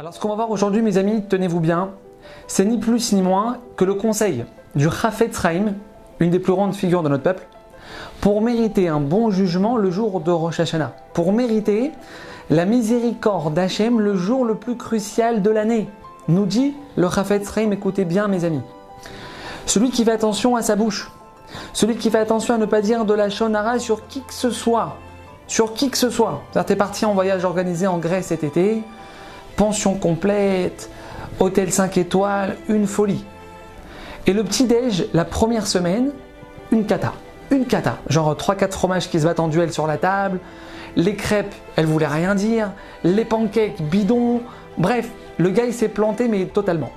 Alors ce qu'on va voir aujourd'hui mes amis, tenez-vous bien, c'est ni plus ni moins que le conseil du Chafetz Chaim, une des plus grandes figures de notre peuple, pour mériter un bon jugement le jour de Rosh Hashanah, pour mériter la miséricorde d'Hachem le jour le plus crucial de l'année. Nous dit le Chafetz Chaim, écoutez bien mes amis. Celui qui fait attention à sa bouche, celui qui fait attention à ne pas dire de la shonara sur qui que ce soit, sur qui que ce soit. C'est-à-dire, parti en voyage organisé en Grèce cet été, pension complète, hôtel 5 étoiles, une folie. Et le petit-déj, la première semaine, une cata. Une cata. Genre 3-4 fromages qui se battent en duel sur la table, les crêpes, elles voulaient rien dire, les pancakes bidons, bref, le gars il s'est planté mais totalement.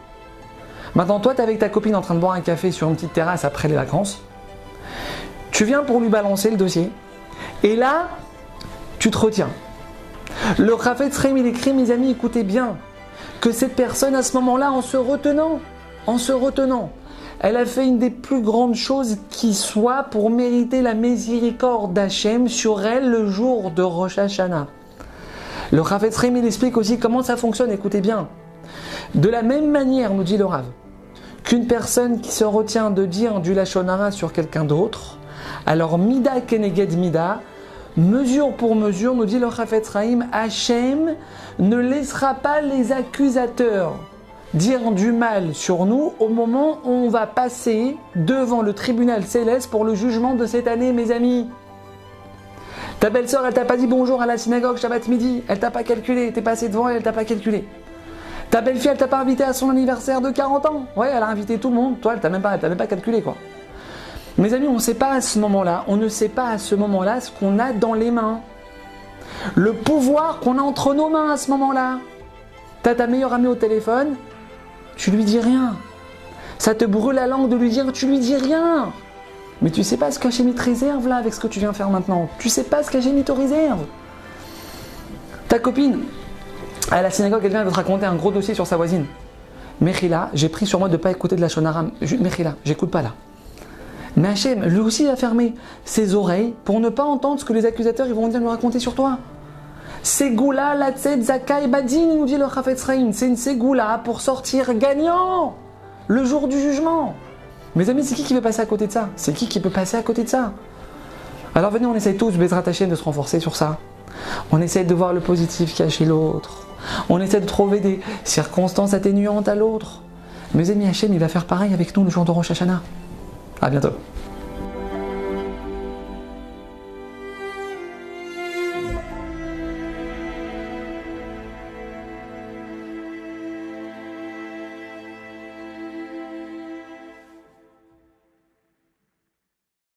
Maintenant, toi, tu es avec ta copine en train de boire un café sur une petite terrasse après les vacances. Tu viens pour lui balancer le dossier. Et là, tu te retiens. Le Rafet Sreim, il écrit, mes amis, écoutez bien, que cette personne, à ce moment-là, en se retenant, en se retenant, elle a fait une des plus grandes choses qui soit pour mériter la miséricorde d'Hachem sur elle le jour de Rosh Hashanah. Le Rafet Sreim, il explique aussi comment ça fonctionne, écoutez bien. De la même manière, nous dit le Rav, qu'une personne qui se retient de dire du Lachonara sur quelqu'un d'autre, alors Mida Keneged Mida, mesure pour mesure, nous dit le Chafetz Rahim, Hachem ne laissera pas les accusateurs dire du mal sur nous au moment où on va passer devant le tribunal céleste pour le jugement de cette année, mes amis. Ta belle-sœur, elle t'a pas dit bonjour à la synagogue Shabbat midi, elle t'a pas calculé, t'es passé devant et elle t'a pas calculé. Ta belle-fille, elle t'a pas invité à son anniversaire de 40 ans. Ouais, elle a invité tout le monde. Toi, elle t'a même pas, elle t'a même pas calculé, quoi. Mes amis, on ne sait pas à ce moment-là, on ne sait pas à ce moment-là ce qu'on a dans les mains. Le pouvoir qu'on a entre nos mains à ce moment-là. T'as ta meilleure amie au téléphone, tu lui dis rien. Ça te brûle la langue de lui dire, tu lui dis rien. Mais tu sais pas ce qu'Hachem te réserve là avec ce que tu viens faire maintenant. Tu sais pas ce qu'Hachem te réserve. Ta copine, à la synagogue, elle vient de te raconter un gros dossier sur sa voisine. Mechila, j'ai pris sur moi de ne pas écouter de la shonaram. Mechila, j'écoute pas là. Mais Hachem, lui aussi, a fermé ses oreilles pour ne pas entendre ce que les accusateurs vont venir lui raconter sur toi. Ségoula, la Badin, nous dit le C'est une Ségoula pour sortir gagnant le jour du jugement. Mes amis, c'est qui qui peut passer à côté de ça? C'est qui qui peut passer à côté de ça? Alors venez, on essaye tous, Bezrat Hachem, de se renforcer sur ça. On essaye de voir le positif qu'il y a chez l'autre. On essaie de trouver des circonstances atténuantes à l'autre. Mes amis, Hachem, il va faire pareil avec nous le jour de Rosh Hashanah. À bientôt.